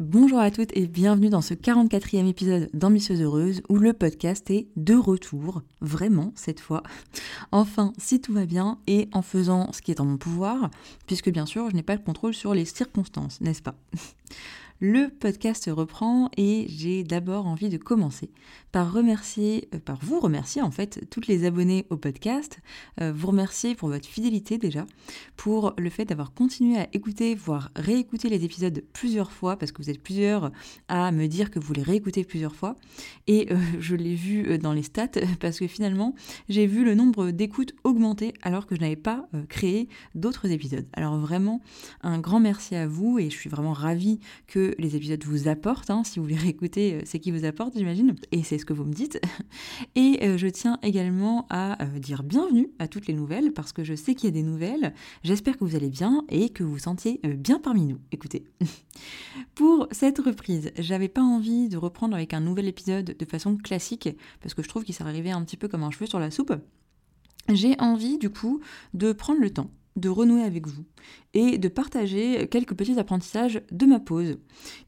Bonjour à toutes et bienvenue dans ce 44e épisode d'Ambitieuse Heureuse où le podcast est de retour, vraiment cette fois. Enfin, si tout va bien et en faisant ce qui est en mon pouvoir, puisque bien sûr je n'ai pas le contrôle sur les circonstances, n'est-ce pas? Le podcast reprend et j'ai d'abord envie de commencer par remercier, euh, par vous remercier en fait toutes les abonnés au podcast, euh, vous remercier pour votre fidélité déjà, pour le fait d'avoir continué à écouter, voire réécouter les épisodes plusieurs fois, parce que vous êtes plusieurs à me dire que vous les réécoutez plusieurs fois, et euh, je l'ai vu dans les stats, parce que finalement j'ai vu le nombre d'écoutes augmenter alors que je n'avais pas créé d'autres épisodes. Alors vraiment un grand merci à vous et je suis vraiment ravie que les épisodes vous apportent. Hein. Si vous les réécoutez, euh, c'est qui vous apporte, j'imagine. Et c'est ce que vous me dites. Et euh, je tiens également à euh, dire bienvenue à toutes les nouvelles, parce que je sais qu'il y a des nouvelles. J'espère que vous allez bien et que vous vous sentiez bien parmi nous. Écoutez. Pour cette reprise, j'avais pas envie de reprendre avec un nouvel épisode de façon classique, parce que je trouve qu'il s'est arrivé un petit peu comme un cheveu sur la soupe. J'ai envie du coup de prendre le temps de renouer avec vous et de partager quelques petits apprentissages de ma pause,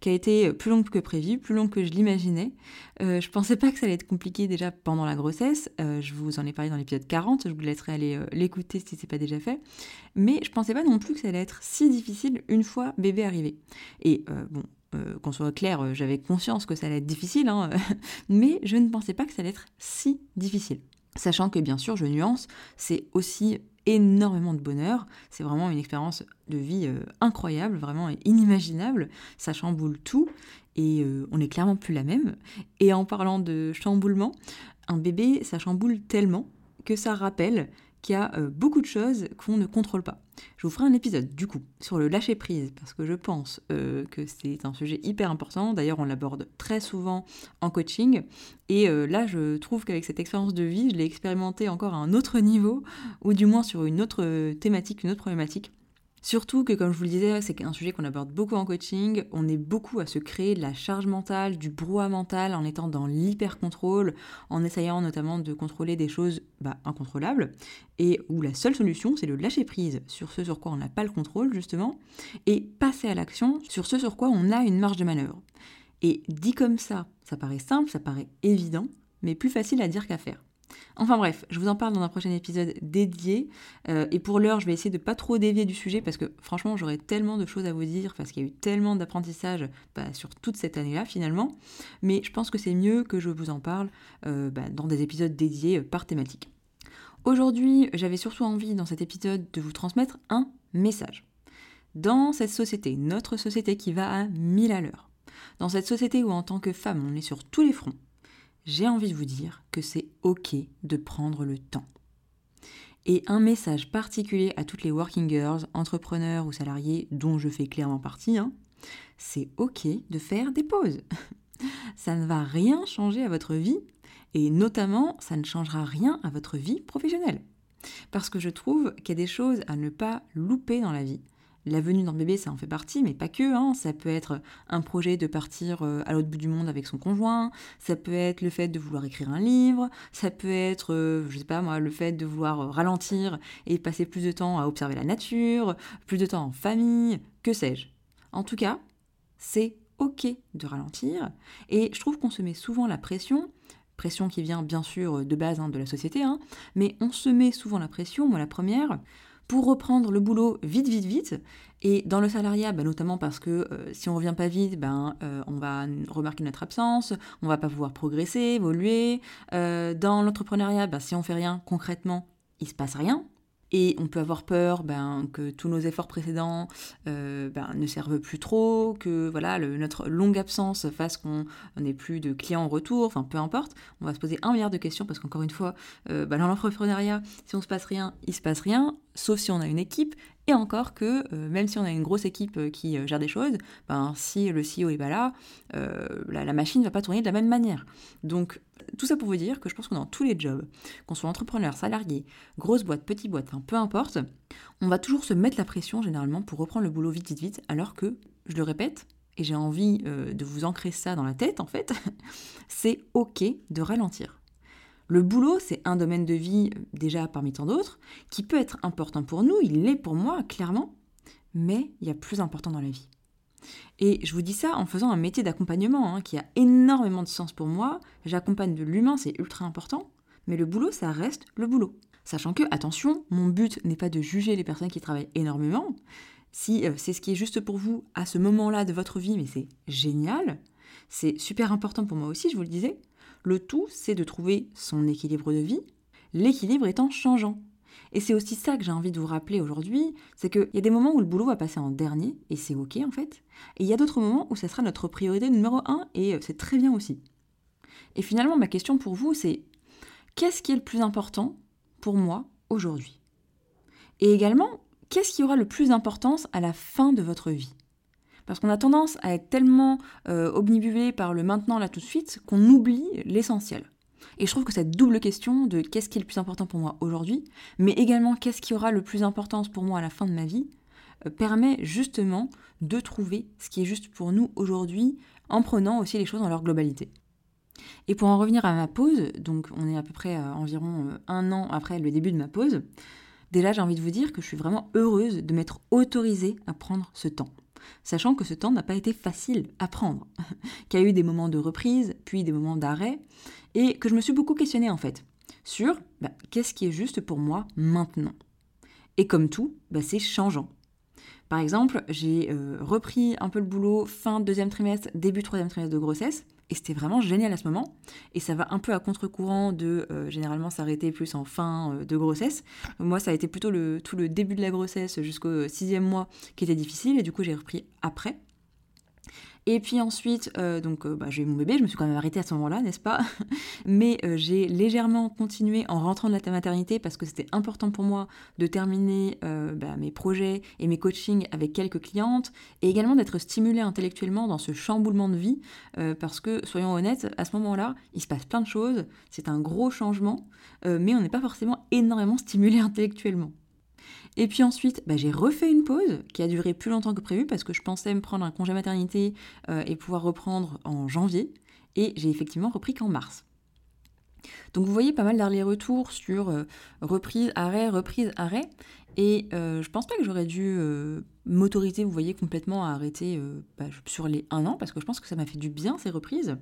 qui a été plus longue que prévu, plus longue que je l'imaginais. Euh, je pensais pas que ça allait être compliqué déjà pendant la grossesse, euh, je vous en ai parlé dans l'épisode 40, je vous laisserai aller euh, l'écouter si c'est pas déjà fait, mais je pensais pas non plus que ça allait être si difficile une fois bébé arrivé. Et bon, qu'on soit clair, j'avais conscience que ça allait être difficile, hein, mais je ne pensais pas que ça allait être si difficile. Sachant que bien sûr, je nuance, c'est aussi énormément de bonheur. C'est vraiment une expérience de vie euh, incroyable, vraiment inimaginable. Ça chamboule tout et euh, on n'est clairement plus la même. Et en parlant de chamboulement, un bébé, ça chamboule tellement que ça rappelle qu'il y a euh, beaucoup de choses qu'on ne contrôle pas. Je vous ferai un épisode du coup sur le lâcher prise parce que je pense euh, que c'est un sujet hyper important. D'ailleurs, on l'aborde très souvent en coaching. Et euh, là, je trouve qu'avec cette expérience de vie, je l'ai expérimenté encore à un autre niveau, ou du moins sur une autre thématique, une autre problématique. Surtout que, comme je vous le disais, c'est un sujet qu'on aborde beaucoup en coaching. On est beaucoup à se créer de la charge mentale, du brouhaha mental en étant dans l'hyper-contrôle, en essayant notamment de contrôler des choses bah, incontrôlables, et où la seule solution, c'est le lâcher prise sur ce sur quoi on n'a pas le contrôle, justement, et passer à l'action sur ce sur quoi on a une marge de manœuvre. Et dit comme ça, ça paraît simple, ça paraît évident, mais plus facile à dire qu'à faire. Enfin bref, je vous en parle dans un prochain épisode dédié. Euh, et pour l'heure, je vais essayer de pas trop dévier du sujet parce que franchement, j'aurais tellement de choses à vous dire parce qu'il y a eu tellement d'apprentissage bah, sur toute cette année-là finalement. Mais je pense que c'est mieux que je vous en parle euh, bah, dans des épisodes dédiés euh, par thématique. Aujourd'hui, j'avais surtout envie dans cet épisode de vous transmettre un message. Dans cette société, notre société qui va à mille à l'heure, dans cette société où en tant que femme, on est sur tous les fronts, j'ai envie de vous dire que c'est OK de prendre le temps. Et un message particulier à toutes les working girls, entrepreneurs ou salariés, dont je fais clairement partie, hein, c'est OK de faire des pauses. ça ne va rien changer à votre vie, et notamment, ça ne changera rien à votre vie professionnelle. Parce que je trouve qu'il y a des choses à ne pas louper dans la vie. La venue d'un bébé, ça en fait partie, mais pas que. Hein. Ça peut être un projet de partir euh, à l'autre bout du monde avec son conjoint. Ça peut être le fait de vouloir écrire un livre. Ça peut être, euh, je sais pas moi, le fait de vouloir euh, ralentir et passer plus de temps à observer la nature, plus de temps en famille, que sais-je. En tout cas, c'est ok de ralentir. Et je trouve qu'on se met souvent la pression pression qui vient bien sûr de base hein, de la société, hein, mais on se met souvent la pression, moi la première, pour reprendre le boulot vite, vite, vite. Et dans le salariat, bah, notamment parce que euh, si on revient pas vite, ben, euh, on va remarquer notre absence, on va pas pouvoir progresser, évoluer. Euh, dans l'entrepreneuriat, ben, si on fait rien concrètement, il se passe rien. Et on peut avoir peur ben, que tous nos efforts précédents ben, ne servent plus trop, que voilà notre longue absence fasse qu'on n'ait plus de clients en retour, enfin peu importe. On va se poser un milliard de questions parce qu'encore une fois, ben, dans l'entrepreneuriat, si on se passe rien, il se passe rien. Sauf si on a une équipe, et encore que euh, même si on a une grosse équipe euh, qui euh, gère des choses, ben, si le CEO est pas là, la, machine ne va pas tourner de la même manière. Donc tout ça pour vous dire que je pense que dans tous les jobs, qu'on soit entrepreneur, salarié, grosse boîte, petite boîte, peu importe, on va toujours se mettre la pression généralement pour reprendre le boulot vite vite vite, alors que, je le répète, et j'ai envie de vous ancrer ça dans la tête en fait, c'est ok de ralentir. Le boulot, c'est un domaine de vie, euh, déjà parmi tant d'autres, qui peut être important pour nous, il l'est pour moi, clairement, mais il y a plus important dans la vie. Et je vous dis ça en faisant un métier d'accompagnement hein, qui a énormément de sens pour moi. J'accompagne de l'humain, c'est ultra important, mais le boulot, ça reste le boulot. Sachant que, attention, mon but n'est pas de juger les personnes qui travaillent énormément. Si euh, c'est ce qui est juste pour vous à ce moment-là de votre vie, mais c'est génial, c'est super important pour moi aussi, je vous le disais, le tout, c'est de trouver son équilibre de vie, l'équilibre étant changeant. Et c'est aussi ça que j'ai envie de vous rappeler aujourd'hui, c'est qu'il y a des moments où le boulot va passer en dernier, et c'est ok en fait, et il y a d'autres moments où ça sera notre priorité numéro un, et euh, c'est très bien aussi. Et finalement, ma question pour vous, c'est qu'est-ce qui est le plus important pour moi aujourd'hui? Et également, qu'est-ce qui aura le plus d'importance à la fin de votre vie? Parce qu'on a tendance à être tellement euh, obnubilé par le maintenant là tout de suite qu'on oublie l'essentiel. Et je trouve que cette double question de qu'est-ce qui est le plus important pour moi aujourd'hui, mais également qu'est-ce qui aura le plus d'importance pour moi à la fin de ma vie, euh, permet justement de trouver ce qui est juste pour nous aujourd'hui en prenant aussi les choses dans leur globalité. Et pour en revenir à ma pause, donc on est à peu près euh, environ euh, un an après le début de ma pause, déjà j'ai envie de vous dire que je suis vraiment heureuse de m'être autorisée à prendre ce temps sachant que ce temps n'a pas été facile à prendre, qu'il y a eu des moments de reprise, puis des moments d'arrêt, et que je me suis beaucoup questionnée en fait, sur bah, qu'est-ce qui est juste pour moi maintenant? Et comme tout, bah, c'est changeant. Par exemple, j'ai euh, repris un peu le boulot fin deuxième trimestre, début troisième trimestre de grossesse, et c'était vraiment génial à ce moment. Et ça va un peu à contre-courant de euh, généralement s'arrêter plus en fin euh, de grossesse. Moi, ça a été plutôt le, tout le début de la grossesse jusqu'au sixième mois qui était difficile, et du coup, j'ai repris après. Et puis ensuite, euh, donc euh, bah, j'ai eu mon bébé, je me suis quand même arrêtée à ce moment-là, n'est-ce pas? Mais euh, j'ai légèrement continué en rentrant de la maternité parce que c'était important pour moi de terminer bah, mes projets et mes coachings avec quelques clientes et également d'être stimulée intellectuellement dans ce chamboulement de vie parce que, soyons honnêtes, à ce moment-là, il se passe plein de choses, c'est un gros changement, mais on n'est pas forcément énormément stimulé intellectuellement. Et puis ensuite, bah, j'ai refait une pause qui a duré plus longtemps que prévu parce que je pensais me prendre un congé maternité euh, et pouvoir reprendre en janvier. Et j'ai effectivement repris qu'en mars. Donc vous voyez pas mal d'allers-retours sur euh, reprise, arrêt, reprise, arrêt. Et euh, je pense pas que j'aurais dû m'autoriser, vous voyez, complètement à arrêter bah, sur les un an, parce que je pense que ça m'a fait du bien ces reprises.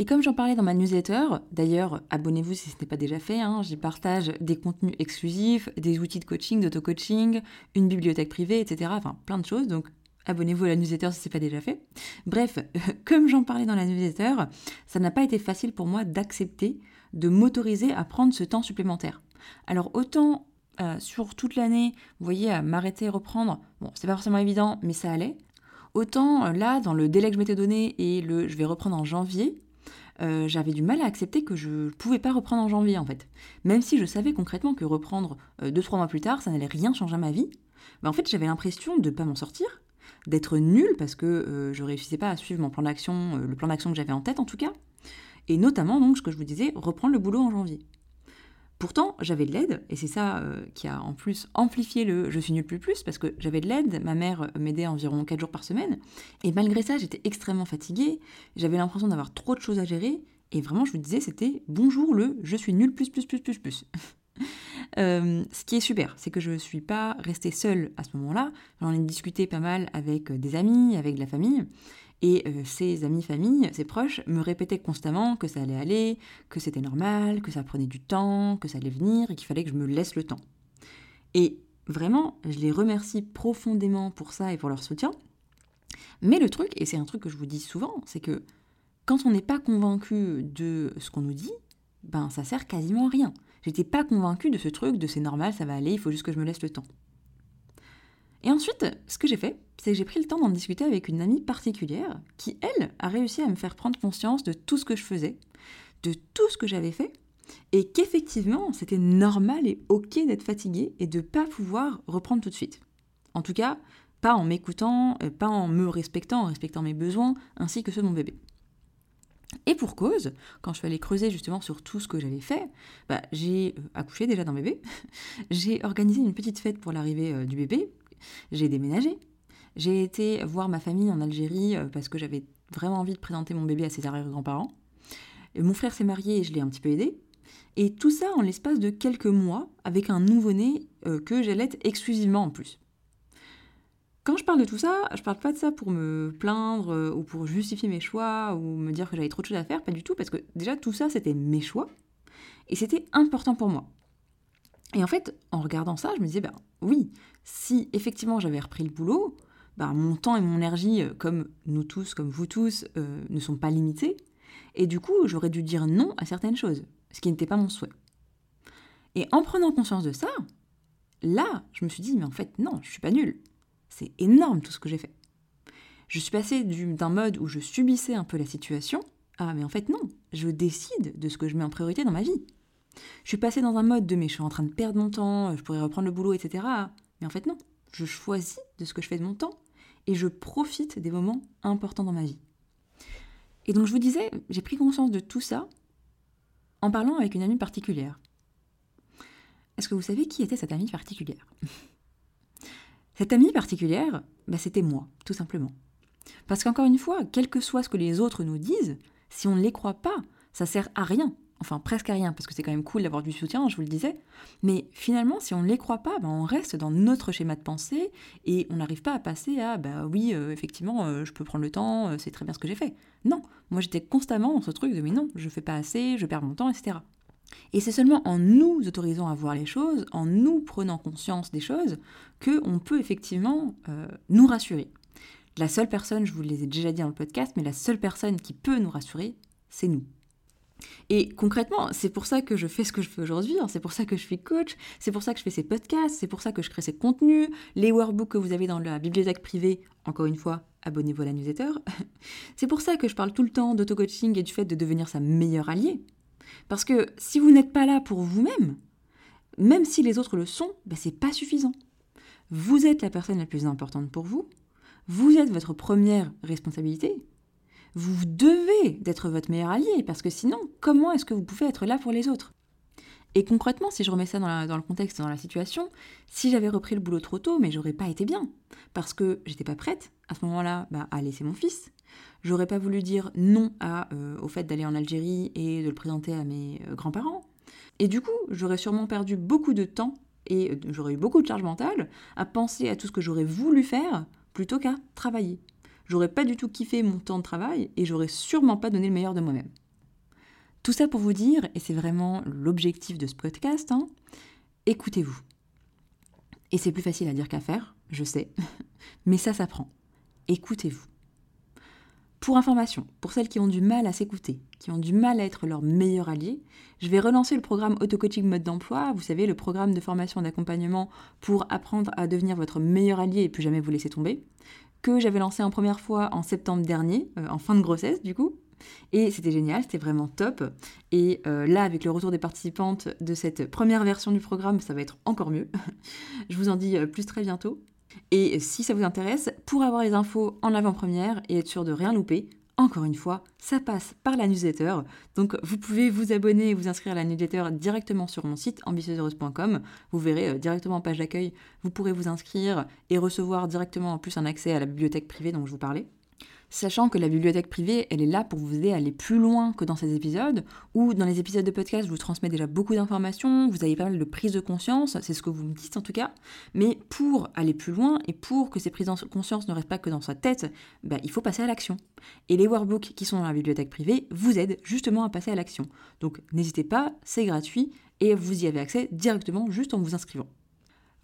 Et comme j'en parlais dans ma newsletter, d'ailleurs, abonnez-vous si ce n'est pas déjà fait, hein, j'y partage des contenus exclusifs, des outils de coaching, d'auto-coaching, une bibliothèque privée, etc. Enfin, plein de choses, donc abonnez-vous à la newsletter si ce n'est pas déjà fait. Bref, comme j'en parlais dans la newsletter, ça n'a pas été facile pour moi d'accepter de m'autoriser à prendre ce temps supplémentaire. Alors autant euh, sur toute l'année, vous voyez, à m'arrêter, reprendre, bon, c'est pas forcément évident, mais ça allait. Autant euh, là, dans le délai que je m'étais donné et le je vais reprendre en janvier, euh, j'avais du mal à accepter que je ne pouvais pas reprendre en janvier en fait. Même si je savais concrètement que reprendre 2-3 euh, mois plus tard, ça n'allait rien changer à ma vie, bah, en fait j'avais l'impression de ne pas m'en sortir, d'être nulle parce que euh, je réussissais pas à suivre mon plan d'action, le plan d'action que j'avais en tête en tout cas. Et notamment donc ce que je vous disais, reprendre le boulot en janvier. Pourtant, j'avais de l'aide, et c'est ça euh, qui a en plus amplifié le je suis nul plus plus, parce que j'avais de l'aide, ma mère m'aidait environ 4 jours par semaine, et malgré ça, j'étais extrêmement fatiguée, j'avais l'impression d'avoir trop de choses à gérer, et vraiment, je vous disais, c'était bonjour le je suis nul plus plus plus plus plus. Euh, ce qui est super, c'est que je ne suis pas restée seule à ce moment-là. J'en ai discuté pas mal avec des amis, avec la famille. Et euh, ses amis, famille, ses proches me répétaient constamment que ça allait aller, que c'était normal, que ça prenait du temps, que ça allait venir et qu'il fallait que je me laisse le temps. Et vraiment, je les remercie profondément pour ça et pour leur soutien. Mais le truc, et c'est un truc que je vous dis souvent, c'est que quand on n'est pas convaincu de ce qu'on nous dit, ben ça sert quasiment à rien. J'étais pas convaincue de ce truc, de c'est normal, ça va aller, il faut juste que je me laisse le temps. Et ensuite, ce que j'ai fait, c'est que j'ai pris le temps d'en discuter avec une amie particulière qui, elle, a réussi à me faire prendre conscience de tout ce que je faisais, de tout ce que j'avais fait, et qu'effectivement, c'était normal et ok d'être fatigué et de pas pouvoir reprendre tout de suite. En tout cas, pas en m'écoutant, euh, pas en me respectant, en respectant mes besoins, ainsi que ceux de mon bébé. Et pour cause, quand je suis allée creuser justement sur tout ce que j'avais fait, bah, j'ai euh, accouché déjà d'un bébé, j'ai organisé une petite fête pour l'arrivée euh, du bébé, j'ai déménagé, j'ai été voir ma famille en Algérie parce que j'avais vraiment envie de présenter mon bébé à ses arrière-grands-parents. Mon frère s'est marié et je l'ai un petit peu aidé. Et tout ça en l'espace de quelques mois avec un nouveau-né que j'allais exclusivement en plus. Quand je parle de tout ça, je parle pas de ça pour me plaindre euh, ou pour justifier mes choix ou me dire que j'avais trop de choses à faire, pas du tout, parce que déjà tout ça c'était mes choix et c'était important pour moi. Et en fait, en regardant ça, je me disais, ben oui, si effectivement j'avais repris le boulot, ben, mon temps et mon énergie, euh, comme nous tous, comme vous tous, euh, ne sont pas limités. Et du coup, j'aurais dû dire non à certaines choses, ce qui n'était pas mon souhait. Et en prenant conscience de ça, là, je me suis dit, mais en fait, non, je suis pas nulle. C'est énorme tout ce que j'ai fait. Je suis passée d'un mode où je subissais un peu la situation à mais en fait non, je décide de ce que je mets en priorité dans ma vie. Je suis passée dans un mode de mais je suis en train de perdre mon temps, je pourrais reprendre le boulot, etc. Mais en fait non, je choisis de ce que je fais de mon temps et je profite des moments importants dans ma vie. Et donc je vous disais, j'ai pris conscience de tout ça en parlant avec une amie particulière. Est-ce que vous savez qui était cette amie particulière? Cette amie particulière, bah, c'était moi, tout simplement. Parce qu'encore une fois, quel que soit ce que les autres nous disent, si on ne les croit pas, ça sert à rien. Enfin, presque à rien, parce que c'est quand même cool d'avoir du soutien, je vous le disais. Mais finalement, si on ne les croit pas, bah, on reste dans notre schéma de pensée et on n'arrive pas à passer à bah oui, euh, effectivement, euh, je peux prendre le temps, euh, c'est très bien ce que j'ai fait. Non, moi j'étais constamment dans ce truc de mais non, je fais pas assez, je perds mon temps, etc. Et c'est seulement en nous autorisant à voir les choses, en nous prenant conscience des choses, que on peut effectivement nous rassurer. La seule personne, je vous les ai déjà dit dans le podcast, mais la seule personne qui peut nous rassurer, c'est nous. Et concrètement, c'est pour ça que je fais ce que je fais aujourd'hui, hein. c'est pour ça que je suis coach, c'est pour ça que je fais ces podcasts, c'est pour ça que je crée ces contenus, les workbooks que vous avez dans la bibliothèque privée, encore une fois, abonnez-vous à la newsletter. c'est pour ça que je parle tout le temps d'auto-coaching et du fait de devenir sa meilleure alliée. Parce que si vous n'êtes pas là pour vous-même, même si les autres le sont, ben c'est pas suffisant. Vous êtes la personne la plus importante pour vous. Vous êtes votre première responsabilité. Vous devez d'être votre meilleur allié, parce que sinon, comment est-ce que vous pouvez être là pour les autres? Et concrètement, si je remets ça dans, le contexte, dans la situation, si j'avais repris le boulot trop tôt, mais j'aurais pas été bien, parce que j'étais pas prête à ce moment-là bah, à laisser mon fils, J'aurais pas voulu dire non euh, au fait d'aller en Algérie et de le présenter à mes euh, grands-parents. Et du coup, j'aurais sûrement perdu beaucoup de temps et euh, j'aurais eu beaucoup de charge mentale à penser à tout ce que j'aurais voulu faire plutôt qu'à travailler. J'aurais pas du tout kiffé mon temps de travail et j'aurais sûrement pas donné le meilleur de moi-même. Tout ça pour vous dire, et c'est vraiment l'objectif de ce podcast, hein, écoutez-vous. Et c'est plus facile à dire qu'à faire, je sais, mais ça s'apprend. Écoutez-vous. Pour information, pour celles qui ont du mal à s'écouter, qui ont du mal à être leur meilleur allié, je vais relancer le programme Auto-Coaching Mode d'Emploi, vous savez, le programme de formation d'accompagnement pour apprendre à devenir votre meilleur allié et plus jamais vous laisser tomber, que j'avais lancé en première fois en septembre dernier, euh, en fin de grossesse du coup. Et c'était génial, c'était vraiment top. Et euh, là, avec le retour des participantes de cette première version du programme, ça va être encore mieux. je vous en dis euh, plus très bientôt. Et si ça vous intéresse, pour avoir les infos en avant-première et être sûr de rien louper, encore une fois, ça passe par la newsletter. Donc vous pouvez vous abonner et vous inscrire à la newsletter directement sur mon site ambitieuseheureuse.com. Vous verrez euh, directement en page d'accueil, vous pourrez vous inscrire et recevoir directement en plus un accès à la bibliothèque privée dont je vous parlais sachant que la bibliothèque privée, elle est là pour vous aider à aller plus loin que dans ces épisodes, ou dans les épisodes de podcast, je vous transmets déjà beaucoup d'informations, vous avez pas mal de prises de conscience, c'est ce que vous me dites en tout cas, mais pour aller plus loin et pour que ces prises de conscience ne restent pas que dans sa tête, bah, il faut passer à l'action. Et les workbooks qui sont dans la bibliothèque privée vous aident justement à passer à l'action. Donc n'hésitez pas, c'est gratuit et vous y avez accès directement juste en vous inscrivant.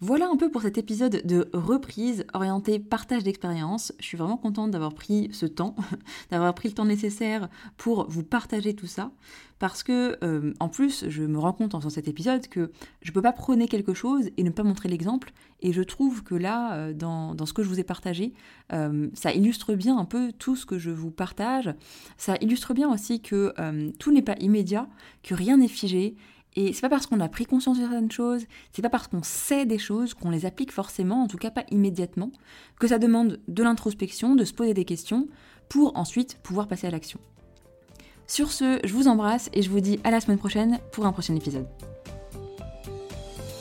Voilà un peu pour cet épisode de reprise orienté partage d'expérience. Je suis vraiment contente d'avoir pris ce temps, d'avoir pris le temps nécessaire pour vous partager tout ça. Parce que, euh, en plus, je me rends compte en faisant cet épisode que je ne peux pas prôner quelque chose et ne pas montrer l'exemple. Et je trouve que là, euh, dans, ce que je vous ai partagé, euh, ça illustre bien un peu tout ce que je vous partage. Ça illustre bien aussi que tout n'est pas immédiat, que rien n'est figé et c'est pas parce qu'on a pris conscience de certaines choses, c'est pas parce qu'on sait des choses qu'on les applique forcément, en tout cas pas immédiatement, que ça demande de l'introspection, de se poser des questions, pour ensuite pouvoir passer à l'action. Sur ce, je vous embrasse et je vous dis à la semaine prochaine pour un prochain épisode.